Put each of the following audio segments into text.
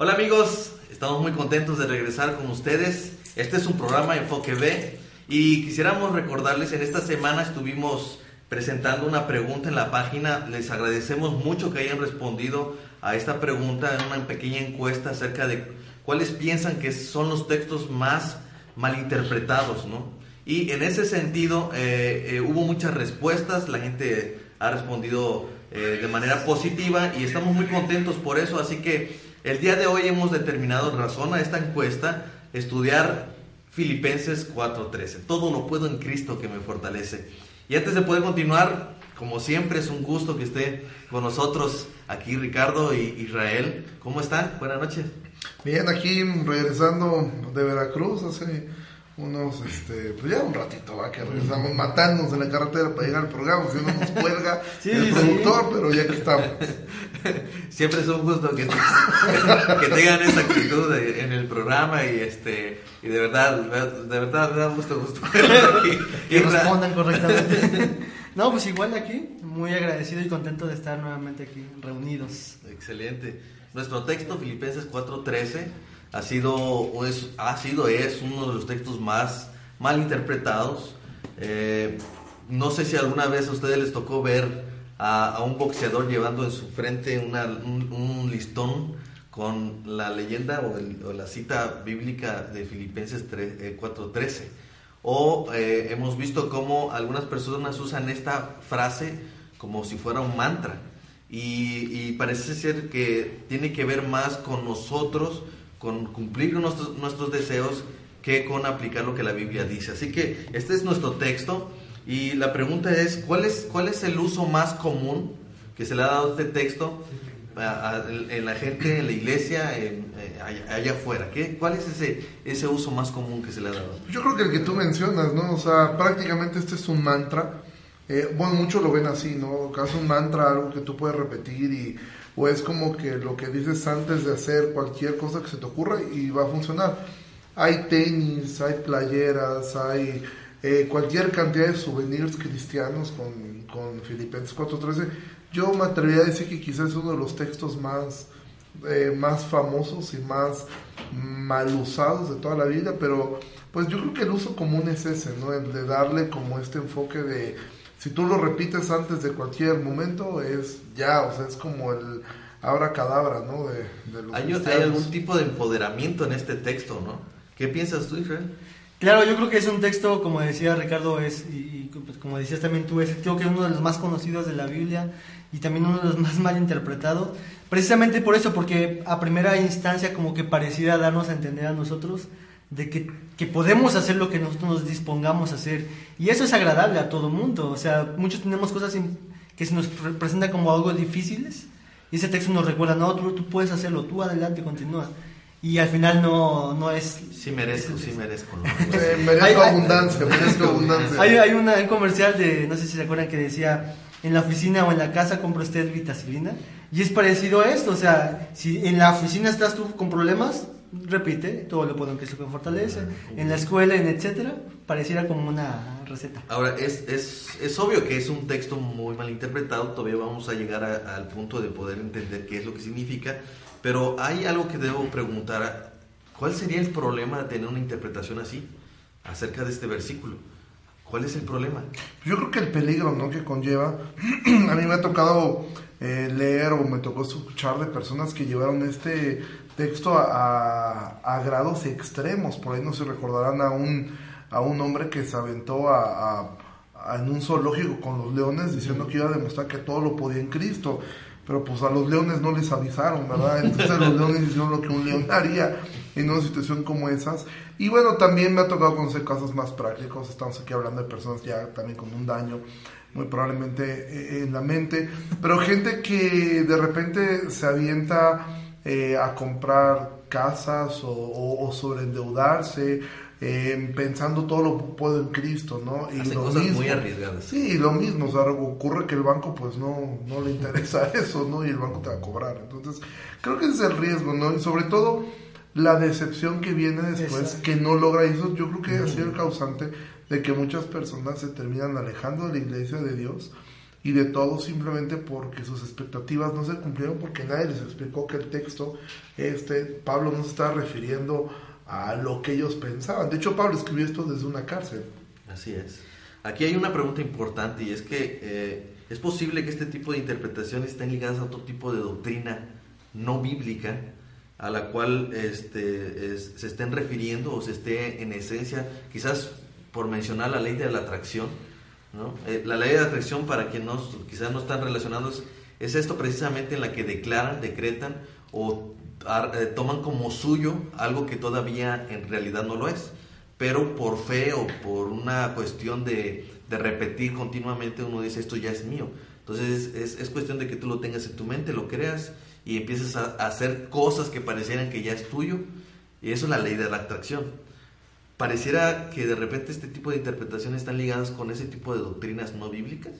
Hola amigos, estamos muy contentos de regresar con ustedes. Este es un programa Enfoque B y quisiéramos recordarles, en esta semana estuvimos presentando una pregunta en la página. Les agradecemos mucho que hayan respondido a esta pregunta en una pequeña encuesta acerca de cuáles piensan que son los textos más malinterpretados, ¿no? Y en ese sentido eh, eh, hubo muchas respuestas, la gente ha respondido eh, de manera positiva y estamos muy contentos por eso, así que el día de hoy hemos determinado razón a esta encuesta estudiar Filipenses 4:13. Todo lo puedo en Cristo que me fortalece. Y antes de poder continuar, como siempre es un gusto que esté con nosotros aquí Ricardo y Israel. ¿Cómo están? Buenas noches. Bien, aquí regresando de Veracruz hace unos, este, pues ya un ratito va que regresamos matándonos en la carretera para llegar al programa, si no nos cuelga el productor, pero ya que estamos. Siempre es un gusto que, que tengan esa actitud en el programa y este y de verdad, de verdad me da gusto gusto aquí. que respondan correctamente. No, pues igual aquí, muy agradecido y contento de estar nuevamente aquí reunidos. Excelente. Nuestro texto, Filipenses 4:13 ha sido, es, ha sido, es uno de los textos más mal interpretados. Eh, no sé si alguna vez a ustedes les tocó ver a, un boxeador llevando en su frente un, listón con la leyenda o, la cita bíblica de Filipenses 4.13. O eh, eh, hemos visto cómo algunas personas usan esta frase como si fuera un mantra. Y, y parece ser que tiene que ver más con nosotros con cumplir nuestros, nuestros deseos que con aplicar lo que la Biblia dice. Así que este es nuestro texto y la pregunta es, ¿cuál es, cuál es el uso más común que se le ha dado a este texto en la gente, en la iglesia, eh, allá, afuera? ¿Qué, ¿Cuál es ese, ese uso más común que se le ha dado? Yo creo que el que tú mencionas, ¿no? O sea, prácticamente este es un mantra. Eh, bueno, muchos lo ven así, ¿no? Es un mantra, algo que tú puedes repetir y o es como que lo que dices antes de hacer cualquier cosa que se te ocurra y va a funcionar. Hay tenis, hay playeras, hay eh, cualquier cantidad de souvenirs cristianos con, con Filipenses 4.13. Yo me atrevería a decir que quizás es uno de los textos más, eh, más famosos y más mal usados de toda la vida, pero pues yo creo que el uso común es ese, ¿no? El de darle como este enfoque de si tú lo repites antes de cualquier momento, es ya, o sea, es como el abra cadabra, ¿no? De, ¿Hay, ¿Hay, algún tipo de empoderamiento en este texto, ¿no? ¿Qué piensas tú, Israel? Claro, yo creo que es un texto, como decía Ricardo, es, y, pues, como decías también tú, es, creo que es uno de los más conocidos de la Biblia y también uno de los más mal interpretados. Precisamente por eso, porque a primera instancia como que pareciera darnos a entender a nosotros de que, que, podemos hacer lo que nosotros nos dispongamos a hacer. Y eso es agradable a todo mundo. O sea, muchos tenemos cosas que se nos presentan como algo difíciles. Y ese texto nos recuerda, no, tú, tú puedes hacerlo, tú adelante, continúa. Y al final no, no es... Sí merezco, sí merezco. merezco abundancia, merezco abundancia. Hay, hay un comercial de, no sé si se acuerdan, que decía, en la oficina o en la casa compra usted vitacilina. Y es parecido a esto, o sea, si en la oficina estás tú con problemas, repite, todo lo Cristo que me fortalece, en la escuela, en etcétera, pareciera como una receta. Ahora, es, es, es obvio que es un texto muy mal interpretado, todavía vamos a llegar al punto de poder entender qué es lo que significa, pero hay algo que debo preguntar, ¿cuál sería el problema de tener una interpretación así acerca de este versículo? ¿Cuál es el problema? Yo creo que el peligro ¿no? que conlleva, a mí me ha tocado eh, leer o me tocó escuchar de personas que llevaron este texto a, a, grados extremos. Por ahí no se recordarán a un, a un hombre que se aventó a, en un zoológico con los leones diciendo que iba a demostrar que todo lo podía en Cristo. Pero pues a los leones no les avisaron, ¿verdad? Entonces los leones hicieron lo que un león haría en una situación como esas. Y bueno, también me ha tocado conocer casos más prácticos. Estamos aquí hablando de personas ya también con un daño muy probablemente eh, en la mente. Pero gente que de repente se avienta eh, a comprar casas o, o, o sobreendeudarse, eh, pensando todo lo puedo en Cristo, ¿no? Y lo cosas mismo, muy arriesgadas. Sí, lo mismo, o sea, ocurre que el banco pues no, no le interesa eso, ¿no? Y el banco te va a cobrar. Entonces, creo que ese es el riesgo, ¿no? Y sobre todo la decepción que viene después, que no logra eso, yo creo que ha sido el causante de que muchas personas se terminan alejando de la iglesia de Dios y de todo simplemente porque sus expectativas no se cumplieron porque nadie les explicó que el texto este Pablo no se estaba refiriendo a lo que ellos pensaban. De hecho, Pablo escribió esto desde una cárcel. Así es. Aquí hay una pregunta importante y es que eh, es posible que este tipo de interpretaciones estén ligadas a otro tipo de doctrina no bíblica a la cual este, se estén refiriendo o se esté en esencia, quizás por mencionar la ley de la atracción. ¿No? Eh, la ley de atracción, para quienes quizás no están relacionados, es esto precisamente en la que declaran, decretan o eh, toman como suyo algo que todavía en realidad no lo es, pero por fe o por una cuestión de, de repetir continuamente uno dice esto ya es mío. Entonces es, es, cuestión de que tú lo tengas en tu mente, lo creas y empieces a, hacer cosas que parecieran que ya es tuyo. Y eso es la ley de la atracción. Pareciera que de repente este tipo de interpretaciones están ligadas con ese tipo de doctrinas no bíblicas.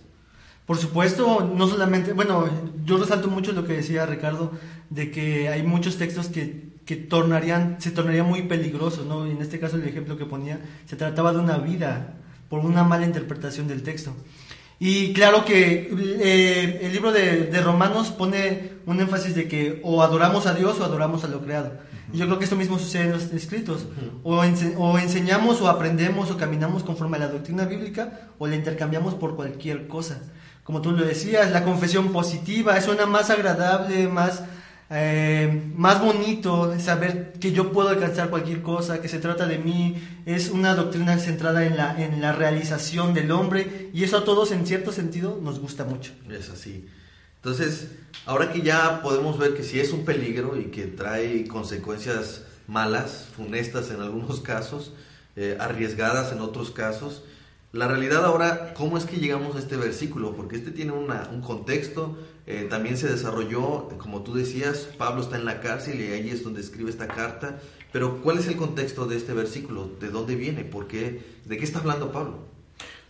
Por supuesto, no solamente, bueno, yo resalto mucho lo que decía Ricardo, de que hay muchos textos que, que tornarían, se tornarían muy peligrosos, ¿no? En este caso el ejemplo que ponía, se trataba de una vida por una mala interpretación del texto. Y claro que eh, el libro de, de, Romanos pone un énfasis de que o adoramos a Dios o adoramos a lo creado. Yo creo que esto mismo sucede en los escritos. o, o, enseñamos o aprendemos o caminamos conforme a la doctrina bíblica o la intercambiamos por cualquier cosa como tú lo decías, la confesión positiva, suena más agradable, más, eh, más bonito saber que yo puedo alcanzar cualquier cosa, que se trata de mí, es una doctrina centrada en la, en la realización del hombre y eso a todos en cierto sentido nos gusta mucho. Es así. Entonces, ahora que ya podemos ver que sí es un peligro y que trae consecuencias malas, funestas en algunos casos, eh, arriesgadas en otros casos, la realidad ahora, ¿cómo es que llegamos a este versículo? Porque este tiene un contexto, eh, también se desarrolló, como tú decías, Pablo está en la cárcel y ahí es donde escribe esta carta, pero ¿cuál es el contexto de este versículo? ¿De dónde viene? ¿Por qué? ¿De qué está hablando Pablo?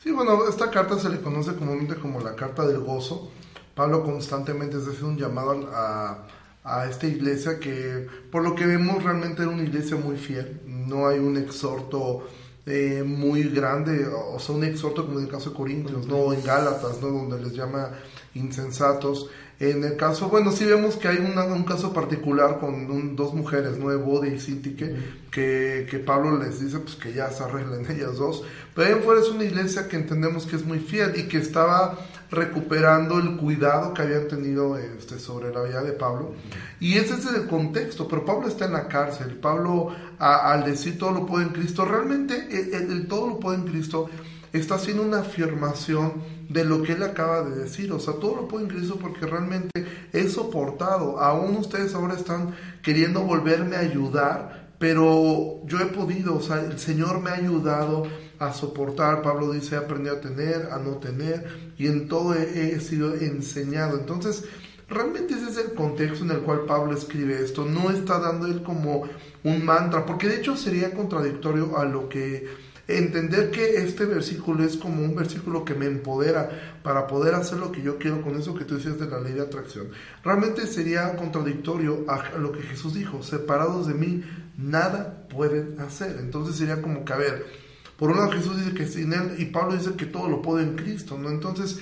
Sí, bueno, esta carta se le conoce comúnmente como la carta del gozo. Pablo constantemente hace un llamado a, a esta iglesia que, por lo que vemos, realmente era una iglesia muy fiel. No hay un exhorto eh, muy grande, o sea, un exhorto como en el caso de Corintios, ¿no? En Gálatas, ¿no? Donde les llama insensatos. En el caso, bueno, sí vemos que hay un caso particular con dos mujeres, ¿no? Bode y Sintique, que, que, Pablo les dice pues que ya se arreglen ellas dos. Pero ahí fuera es una iglesia que entendemos que es muy fiel y que estaba recuperando el cuidado que habían tenido este, sobre la vida de Pablo. Y ese es el contexto, pero Pablo está en la cárcel. Pablo, al decir todo lo puede en Cristo, realmente el, todo lo puede en Cristo está haciendo una afirmación de lo que él acaba de decir. O sea, todo lo puede en Cristo porque realmente he soportado. Aún ustedes ahora están queriendo volverme a ayudar, pero yo he podido, o sea, el Señor me ha ayudado a soportar. Pablo dice, he aprendido a tener, a no tener, y en todo he, sido enseñado. Entonces, realmente ese es el contexto en el cual Pablo escribe esto. No está dando él como un mantra, porque de hecho sería contradictorio a lo que entender que este versículo es como un versículo que me empodera para poder hacer lo que yo quiero con eso que tú decías de la ley de atracción. Realmente sería contradictorio a lo que Jesús dijo, separados de mí, nada pueden hacer. Entonces sería como que, a ver, por un lado Jesús dice que sin él y Pablo dice que todo lo puede en Cristo, ¿no? Entonces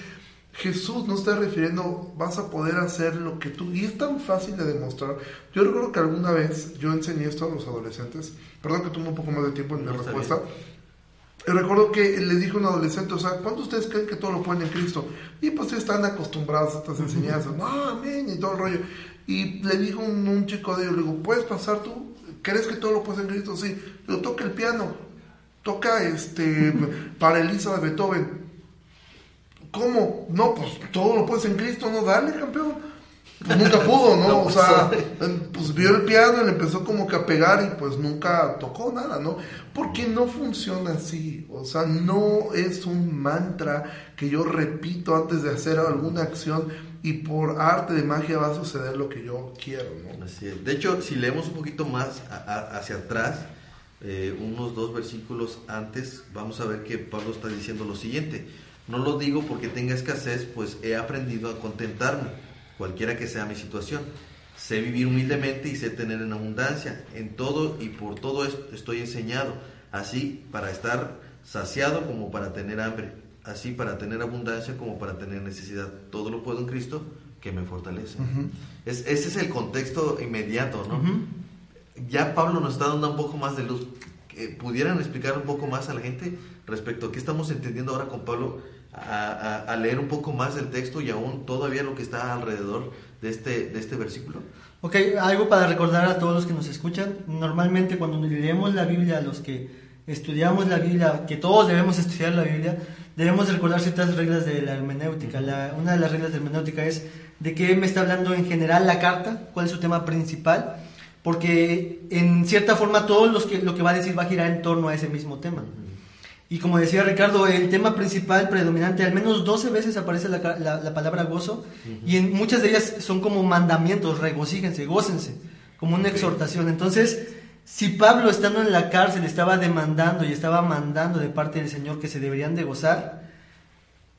Jesús no está refiriendo, vas a poder hacer lo que tú... Y es tan fácil de demostrar. Yo recuerdo que alguna vez yo enseñé esto a los adolescentes, perdón que tuve un poco más de tiempo en mi respuesta. Y recuerdo que le dije a un adolescente, o sea, ¿cuántos ustedes creen que todo lo pueden en Cristo? Y pues están acostumbrados a estas enseñanzas, no, amén, y todo el rollo. Y le dijo un, un chico de ellos, le digo, ¿puedes pasar tú? ¿Crees que todo lo puedes en Cristo? Sí. Le toca el piano, toca este, para Elisa de Beethoven. ¿Cómo? No, pues todo lo puedes en Cristo, no, dale, campeón. pues nunca pudo, ¿no? o sea, pues vio el piano y le empezó como que a pegar y pues nunca tocó nada, ¿no? Porque no funciona así, o sea, no es un mantra que yo repito antes de hacer alguna acción y por arte de magia va a suceder lo que yo quiero, ¿no? Así es. De hecho, si leemos un poquito más hacia atrás, eh, unos dos versículos antes, vamos a ver que Pablo está diciendo lo siguiente. No lo digo porque tenga escasez, pues he aprendido a contentarme cualquiera que sea mi situación. Sé vivir humildemente y sé tener en abundancia. En todo y por todo esto estoy enseñado, así para estar saciado como para tener hambre, así para tener abundancia como para tener necesidad. Todo lo puedo en Cristo que me fortalece. ese es el contexto inmediato, ¿no? Ya Pablo nos está dando un poco más de luz. ¿Pudieran explicar un poco más a la gente respecto a qué estamos entendiendo ahora con Pablo a, leer un poco más del texto y aún todavía lo que está alrededor de este, de este versículo? Ok, algo para recordar a todos los que nos escuchan. Normalmente cuando leemos la Biblia, los que estudiamos la Biblia, que todos debemos estudiar la Biblia, debemos recordar ciertas reglas de la hermenéutica. una de las reglas de la hermenéutica es de qué me está hablando en general la carta, cuál es su tema principal, porque en cierta forma todo los que, lo que va a decir va a girar en torno a ese mismo tema. Y como decía Ricardo, el tema principal predominante, al menos 12 veces aparece la, la, palabra gozo, y en muchas de ellas son como mandamientos, regocíjense, gócense, como una exhortación. Entonces, si Pablo estando en la cárcel estaba demandando y estaba mandando de parte del Señor que se deberían de gozar,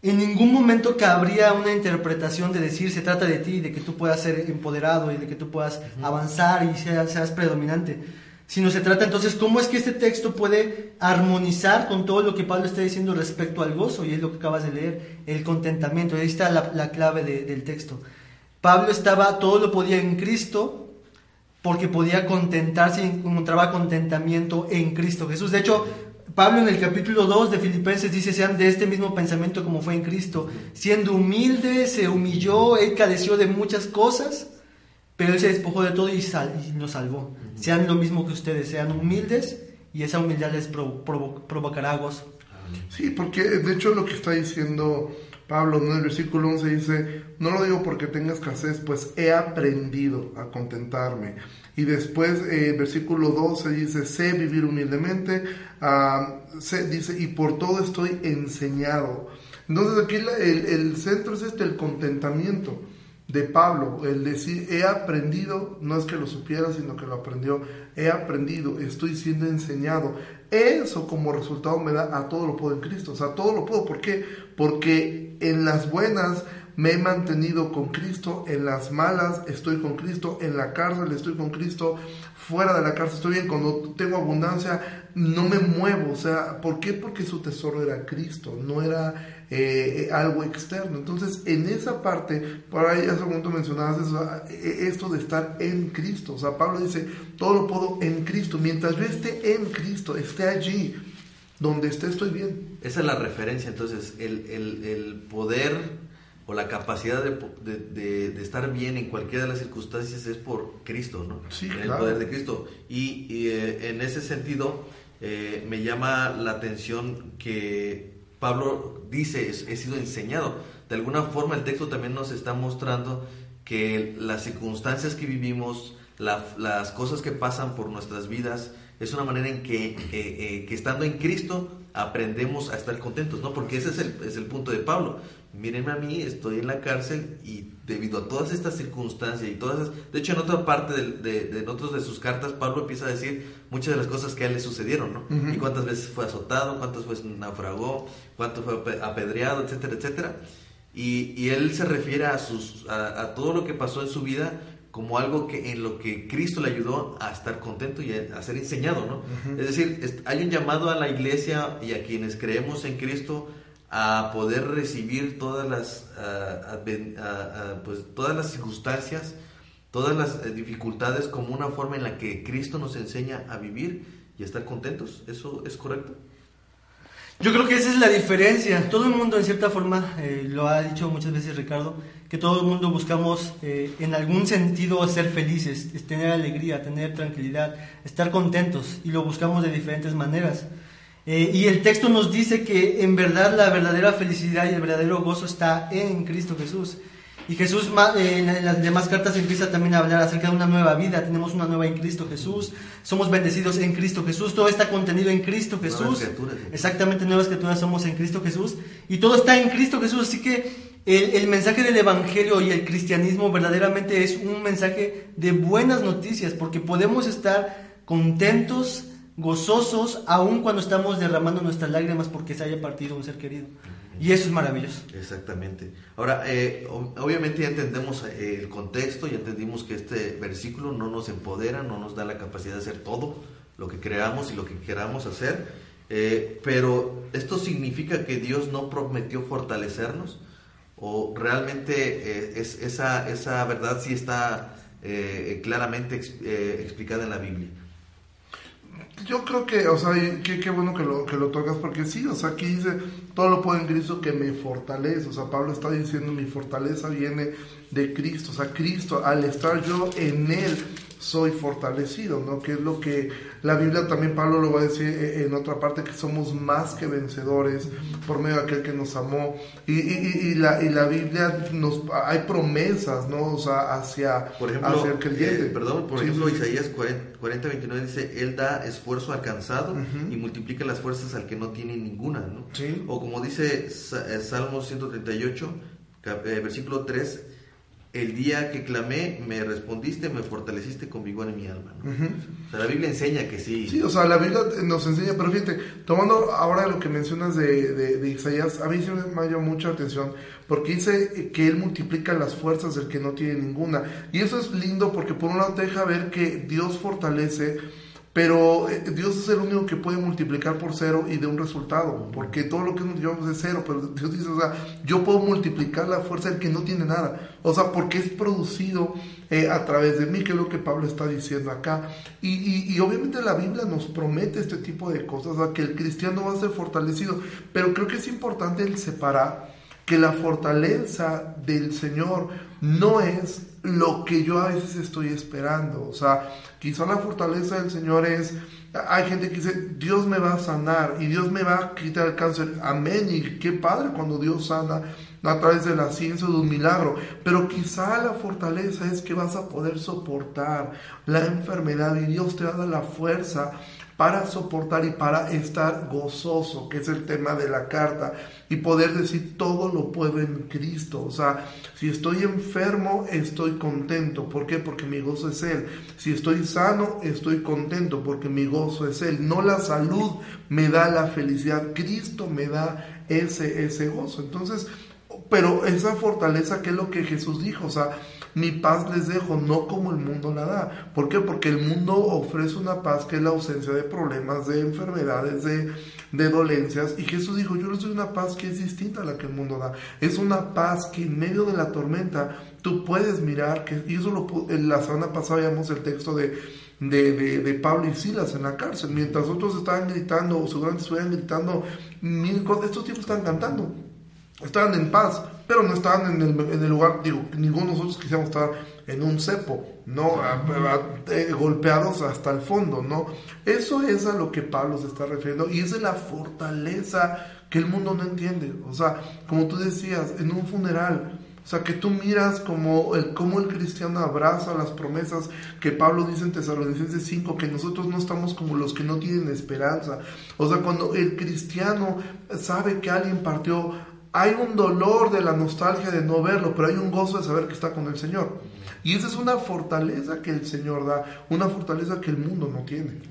en ningún momento cabría una interpretación de decir se trata de ti, de que tú puedas ser empoderado y de que tú puedas avanzar y seas, seas predominante sino se trata entonces cómo es que este texto puede armonizar con todo lo que Pablo está diciendo respecto al gozo, y es lo que acabas de leer, el contentamiento, ahí está la, clave del texto. Pablo estaba, todo lo podía en Cristo, porque podía contentarse y encontraba contentamiento en Cristo Jesús. De hecho, Pablo en el capítulo 2 de Filipenses dice, sean de este mismo pensamiento como fue en Cristo, siendo humilde, se humilló, él cadeció de muchas cosas, pero Él se despojó de todo y, nos salvó. Sean lo mismo que ustedes, sean humildes y esa humildad les provocará gozo. Sí, porque de hecho lo que está diciendo Pablo en el versículo 11 dice, no lo digo porque tenga escasez, pues he aprendido a contentarme. Y después eh, versículo 12 dice, sé vivir humildemente, ah, dice, y por todo estoy enseñado. Entonces aquí el, el centro es este, el contentamiento de Pablo, el decir, he aprendido, no es que lo supiera, sino que lo aprendió, he aprendido, estoy siendo enseñado. Eso como resultado me da a todo lo puedo en Cristo, o sea, todo lo puedo, ¿por qué? Porque en las buenas me he mantenido con Cristo, en las malas estoy con Cristo, en la cárcel estoy con Cristo, fuera de la cárcel estoy bien, cuando tengo abundancia no me muevo, o sea, ¿por qué? Porque su tesoro era Cristo, no era eh, algo externo. Entonces, en esa parte, por ahí hace un momento mencionabas eh, esto de estar en Cristo. O sea, Pablo dice, todo lo puedo en Cristo. Mientras yo esté en Cristo, esté allí, donde esté, estoy bien. Esa es la referencia, entonces, el, el poder o la capacidad de, de, estar bien en cualquiera de las circunstancias es por Cristo, ¿no? Sí, el poder de Cristo. Y, eh, en ese sentido, me llama la atención que Pablo dice, he sido enseñado. De alguna forma el texto también nos está mostrando que las circunstancias que vivimos, las cosas que pasan por nuestras vidas, es una manera en que, eh, eh, que estando en Cristo aprendemos a estar contentos, ¿no? Porque ese es el, es el punto de Pablo. Mírenme a mí, estoy en la cárcel y debido a todas estas circunstancias y todas de hecho en otra parte de, de, otros de sus cartas Pablo empieza a decir muchas de las cosas que a él le sucedieron, ¿no? Y cuántas veces fue azotado, cuántas veces naufragó, cuánto fue apedreado, etcétera, etcétera. Y, y él se refiere a, sus, a, todo lo que pasó en su vida como algo que en lo que Cristo le ayudó a estar contento y a, ser enseñado, ¿no? Es decir, hay un llamado a la iglesia y a quienes creemos en Cristo a poder recibir todas las, pues, todas las circunstancias, todas las eh, dificultades como una forma en la que Cristo nos enseña a vivir y a estar contentos. ¿Eso es correcto? Yo creo que esa es la diferencia. Todo el mundo, en cierta forma, eh, lo ha dicho muchas veces Ricardo, que todo el mundo buscamos eh, en algún sentido ser felices, tener alegría, tener tranquilidad, estar contentos y lo buscamos de diferentes maneras. Eh, y el texto nos dice que en verdad la verdadera felicidad y el verdadero gozo está en Cristo Jesús. Y Jesús eh, en las demás cartas empieza también a hablar acerca de una nueva vida. Tenemos una nueva en Cristo Jesús. Somos bendecidos en Cristo Jesús. Todo está contenido en Cristo Jesús. Nuevas criaturas. Exactamente, nuevas criaturas somos en Cristo Jesús. Y todo está en Cristo Jesús. Así que el, el, mensaje del Evangelio y el cristianismo verdaderamente es un mensaje de buenas noticias, porque podemos estar contentos, gozosos, aun cuando estamos derramando nuestras lágrimas porque se haya partido un ser querido. Y eso es maravilloso. Exactamente. Ahora, eh, obviamente ya entendemos eh, el contexto, ya entendimos que este versículo no nos empodera, no nos da la capacidad de hacer todo lo que creamos y lo que queramos hacer, eh, pero esto significa que Dios no prometió fortalecernos o realmente es, esa, esa verdad sí está claramente explicada en la Biblia. Yo creo que, o sea, qué, bueno que lo, que lo tocas, porque sí, o sea, aquí dice, todo lo puedo en Cristo que me fortalece, o sea, Pablo está diciendo, mi fortaleza viene de Cristo, o sea, Cristo, al estar yo en Él, soy fortalecido, ¿no? Que es lo que la Biblia también Pablo lo va a decir eh, en otra parte, que somos más que vencedores por medio de aquel que nos amó. Y, y, la, y la Biblia nos hay promesas, ¿no? O sea, hacia, por ejemplo, el creyente. Eh, perdón, por ejemplo, Isaías 40, 29 dice, Él da esfuerzo alcanzado y multiplica las fuerzas al que no tiene ninguna, ¿no? O como dice eh, Salmo 138, versículo 3, el día que clamé, me respondiste, me fortaleciste con vigor en mi alma. O sea, la Biblia enseña que sí. Sí, o sea, la Biblia nos enseña, pero fíjate, tomando ahora lo que mencionas de, de, Isaías, a mí sí me llamado mucha atención, porque dice que Él multiplica las fuerzas del que no tiene ninguna. Y eso es lindo porque por un lado te deja ver que Dios fortalece pero eh, Dios es el único que puede multiplicar por cero y de un resultado, porque todo lo que nos es cero, pero Dios dice, o sea, yo puedo multiplicar la fuerza del que no tiene nada, o sea, porque es producido eh, a través de mí, que es lo que Pablo está diciendo acá. Y, y, obviamente la Biblia nos promete este tipo de cosas, o sea, que el cristiano va a ser fortalecido, pero creo que es importante el separar que la fortaleza del Señor no es lo que yo a veces estoy esperando. O sea, quizá la fortaleza del Señor es, hay gente que dice, Dios me va a sanar y Dios me va a quitar el cáncer. Amén. Y qué padre cuando Dios sana a través de la ciencia de un milagro. Pero quizá la fortaleza es que vas a poder soportar la enfermedad y Dios te va a dar la fuerza para soportar y para estar gozoso, que es el tema de la carta, y poder decir todo lo puedo en Cristo. O sea, si estoy enfermo, estoy contento. ¿Por qué? Porque mi gozo es Él. Si estoy sano, estoy contento porque mi gozo es Él. No la salud me da la felicidad, Cristo me da ese, ese gozo. Entonces, pero esa fortaleza, ¿qué es lo que Jesús dijo? O sea, mi paz les dejo, no como el mundo la da. ¿Por qué? Porque el mundo ofrece una paz que es la ausencia de problemas, de enfermedades, de, de dolencias. Y Jesús dijo, yo les doy una paz que es distinta a la que el mundo da. Es una paz que en medio de la tormenta tú puedes mirar, que, y eso lo, la semana pasada el texto de, de, de, Pablo y Silas en la cárcel, mientras otros estaban gritando, o seguramente estuvieran gritando, estos tipos estaban cantando estaban en paz, pero no estaban en el, en el, lugar, digo, ninguno de nosotros quisiéramos estar en un cepo, ¿no? Eh, golpeados hasta el fondo, ¿no? Eso es a lo que Pablo se está refiriendo y es de la fortaleza que el mundo no entiende. O sea, como tú decías, en un funeral, o sea, que tú miras como el, como el cristiano abraza las promesas que Pablo dice en Tesalonicenses 5, que nosotros no estamos como los que no tienen esperanza. O sea, cuando el cristiano sabe que alguien partió hay un dolor de la nostalgia de no verlo, pero hay un gozo de saber que está con el Señor. Y esa es una fortaleza que el Señor da, una fortaleza que el mundo no tiene.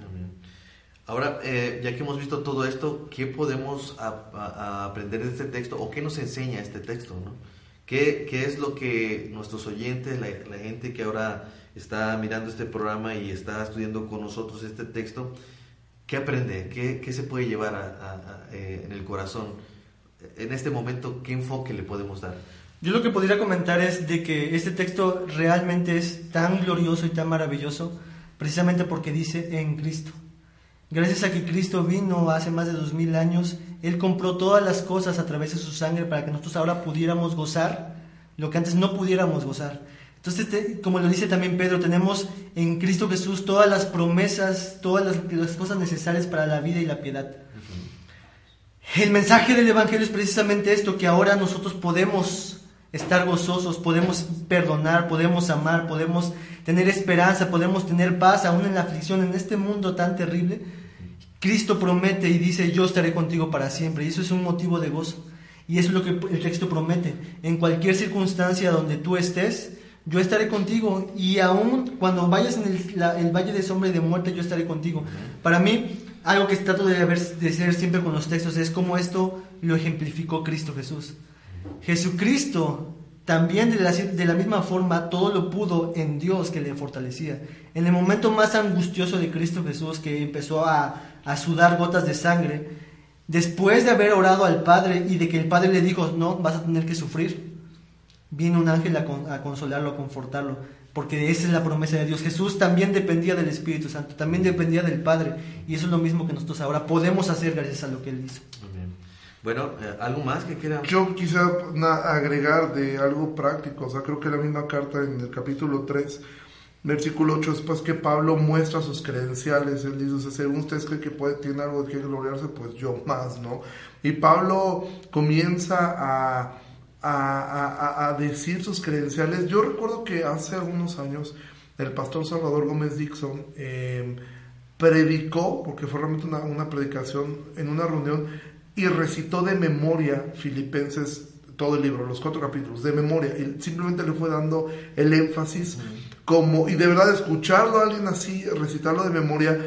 Ahora, eh, ya que hemos visto todo esto, ¿qué podemos aprender de este texto o qué nos enseña este texto? ¿no? ¿Qué, ¿Qué, es lo que nuestros oyentes, la, gente que ahora está mirando este programa y está estudiando con nosotros este texto, qué aprende? ¿Qué, qué se puede llevar eh, en el corazón? En este momento, ¿qué enfoque le podemos dar? Yo lo que podría comentar es de que este texto realmente es tan glorioso y tan maravilloso precisamente porque dice en Cristo. Gracias a que Cristo vino hace más de dos mil años, Él compró todas las cosas a través de su sangre para que nosotros ahora pudiéramos gozar lo que antes no pudiéramos gozar. Entonces, como lo dice también Pedro, tenemos en Cristo Jesús todas las promesas, todas las, las cosas necesarias para la vida y la piedad. El mensaje del Evangelio es precisamente esto, que ahora nosotros podemos estar gozosos, podemos perdonar, podemos amar, podemos tener esperanza, podemos tener paz aún en la aflicción, en este mundo tan terrible. Cristo promete y dice, yo estaré contigo para siempre. Y eso es un motivo de gozo. Y eso es lo que el texto promete. En cualquier circunstancia donde tú estés, yo estaré contigo. Y aún cuando vayas en el, valle de sombra y de muerte, yo estaré contigo. Para mí, algo que trato de, de ser siempre con los textos es como esto lo ejemplificó Cristo Jesús. Jesucristo también de la, de la, misma forma todo lo pudo en Dios que le fortalecía. En el momento más angustioso de Cristo Jesús, que empezó a, a, sudar gotas de sangre, después de haber orado al Padre y de que el Padre le dijo, no, vas a tener que sufrir, vino un ángel a, a consolarlo, a confortarlo, porque esa es la promesa de Dios. Jesús también dependía del Espíritu Santo, también dependía del Padre, y eso es lo mismo que nosotros ahora podemos hacer gracias a lo que Él hizo. Bueno, eh, ¿algo más que quieran? Yo quisiera agregar de algo práctico, o sea, creo que la misma carta en el capítulo 3, versículo 8, después que Pablo muestra sus credenciales, él dice, o sea, según ustedes creen que puede, tiene algo de que gloriarse, pues yo más, ¿no? Y Pablo comienza a, a, a, decir sus credenciales. Yo recuerdo que hace algunos años el pastor Salvador Gómez Dixon eh, predicó, porque fue realmente una, una predicación en una reunión, y recitó de memoria Filipenses todo el libro, los cuatro capítulos, de memoria. Y simplemente le fue dando el énfasis como, y de verdad escucharlo a alguien así, recitarlo de memoria,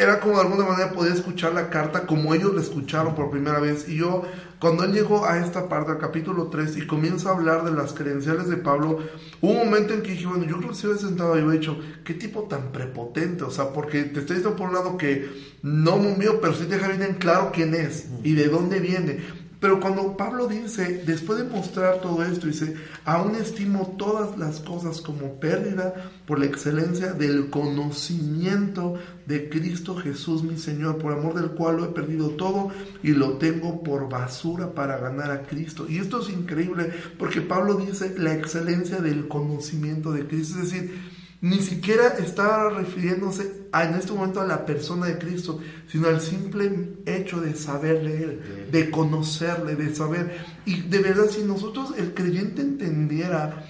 era como de alguna manera poder escuchar la carta como ellos la escucharon por primera vez. Y yo, cuando él llegó a esta parte, al capítulo 3, y comienza a hablar de las credenciales de Pablo, hubo un momento en que dije, bueno, yo creo que si hubiera sentado y hubiera dicho, qué tipo tan prepotente, o sea, porque te estoy diciendo por un lado que no mío, pero sí deja bien en claro quién es y de dónde viene. Pero cuando Pablo dice, después de mostrar todo esto, dice, aún estimo todas las cosas como pérdida por la excelencia del conocimiento de Cristo Jesús mi Señor, por amor del cual lo he perdido todo y lo tengo por basura para ganar a Cristo. Y esto es increíble porque Pablo dice la excelencia del conocimiento de Cristo, es decir, ni siquiera está refiriéndose en este momento a la persona de Cristo, sino al simple hecho de saberle Él, de conocerle, de saber. Y de verdad, si nosotros, el creyente, entendiera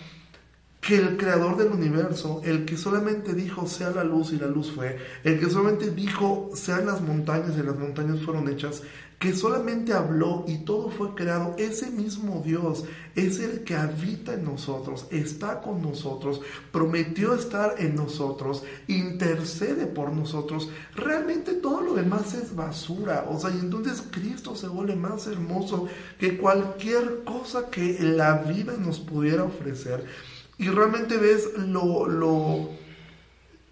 que el creador del universo, el que solamente dijo sea la luz y la luz fue, el que solamente dijo sean las montañas y las montañas fueron hechas, que solamente habló y todo fue creado, ese mismo Dios es el que habita en nosotros, está con nosotros, prometió estar en nosotros, intercede por nosotros. Realmente todo lo demás es basura. O sea, y entonces Cristo se vuelve más hermoso que cualquier cosa que la vida nos pudiera ofrecer. Y realmente ves lo,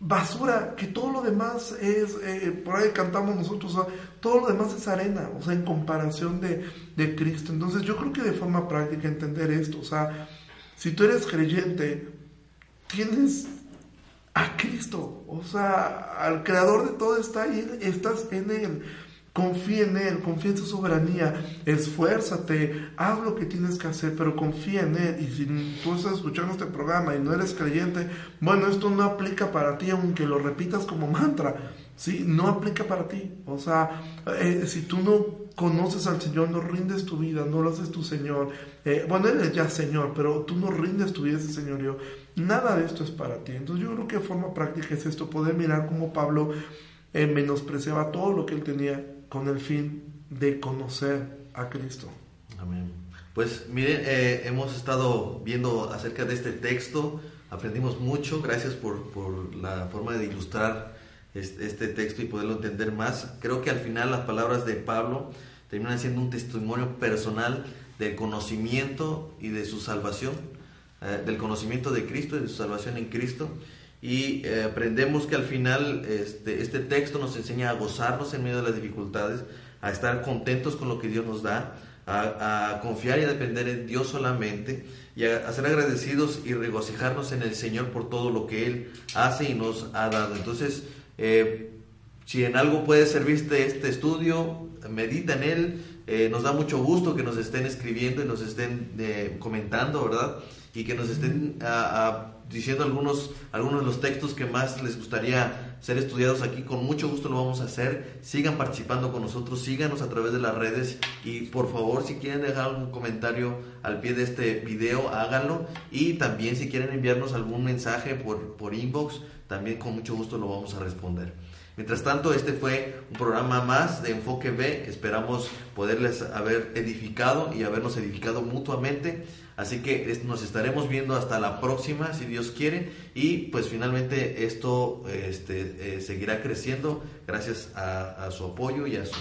basura, que todo lo demás es, eh, por ahí cantamos nosotros, todo lo demás es arena, o sea, en comparación de, de, Cristo. Entonces yo creo que de forma práctica entender esto, o sea, si tú eres creyente, tienes a Cristo, o sea, al creador de todo está ahí, estás en Él. Confía en Él, confía en su soberanía, esfuérzate, haz lo que tienes que hacer, pero confía en Él. Y si tú estás escuchando este programa y no eres creyente, bueno, esto no aplica para ti, aunque lo repitas como mantra, ¿sí? No aplica para ti. O sea, eh, si tú no conoces al Señor, no rindes tu vida, no lo haces tu Señor. Eh, bueno, Él es ya Señor, pero tú no rindes tu vida ese señorío. Nada de esto es para ti. Entonces yo creo que forma práctica es esto, poder mirar cómo Pablo eh, menospreciaba todo lo que él tenía con el fin de conocer a Cristo. Amén. Pues miren, eh, hemos estado viendo acerca de este texto, aprendimos mucho, gracias por, por la forma de ilustrar este, este, texto y poderlo entender más. Creo que al final las palabras de Pablo terminan siendo un testimonio personal del conocimiento y de su salvación, eh, del conocimiento de Cristo y de su salvación en Cristo y eh, aprendemos que al final este, este texto nos enseña a gozarnos en medio de las dificultades, a estar contentos con lo que Dios nos da, a, confiar y a depender en Dios solamente y a, ser agradecidos y regocijarnos en el Señor por todo lo que Él hace y nos ha dado. Entonces, eh, si en algo puede servirte este estudio, medita en Él. Eh, nos da mucho gusto que nos estén escribiendo y nos estén comentando, ¿verdad? Y que nos estén a diciendo algunos, algunos de los textos que más les gustaría ser estudiados aquí. Con mucho gusto lo vamos a hacer. Sigan participando con nosotros, síganos a través de las redes y por favor si quieren dejar algún comentario al pie de este video, háganlo. Y también si quieren enviarnos algún mensaje por, por inbox, también con mucho gusto lo vamos a responder. Mientras tanto, este fue un programa más de Enfoque B. Esperamos poderles haber edificado y habernos edificado mutuamente. Así que nos estaremos viendo hasta la próxima, si Dios quiere. Y pues finalmente esto este, eh, seguirá creciendo gracias a, su apoyo y a, su,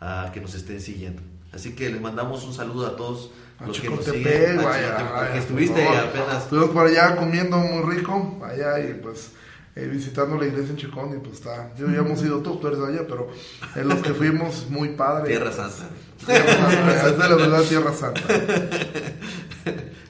a que nos estén siguiendo. Así que les mandamos un saludo a todos los que nos siguen. Vaya, que estuviste apenas. Estuve por allá comiendo muy rico, allá y pues eh, visitando la iglesia en Chicón y pues está, yo ya hemos ido todos, tú eres allá, pero en los que fuimos muy padre. Tierra Santa. Tierra Santa, es de la verdad Tierra Santa.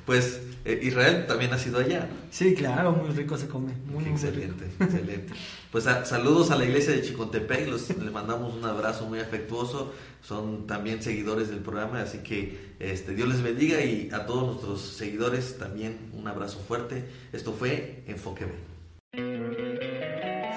Pues eh, Israel también ha sido allá. Sí, claro, muy rico se come. Muy excelente, excelente. Pues saludos a la iglesia de Chicontepec, los, les mandamos un abrazo muy afectuoso. Son también seguidores del programa, así que este, Dios les bendiga y a todos nuestros seguidores también un abrazo fuerte. Esto fue Enfoque B.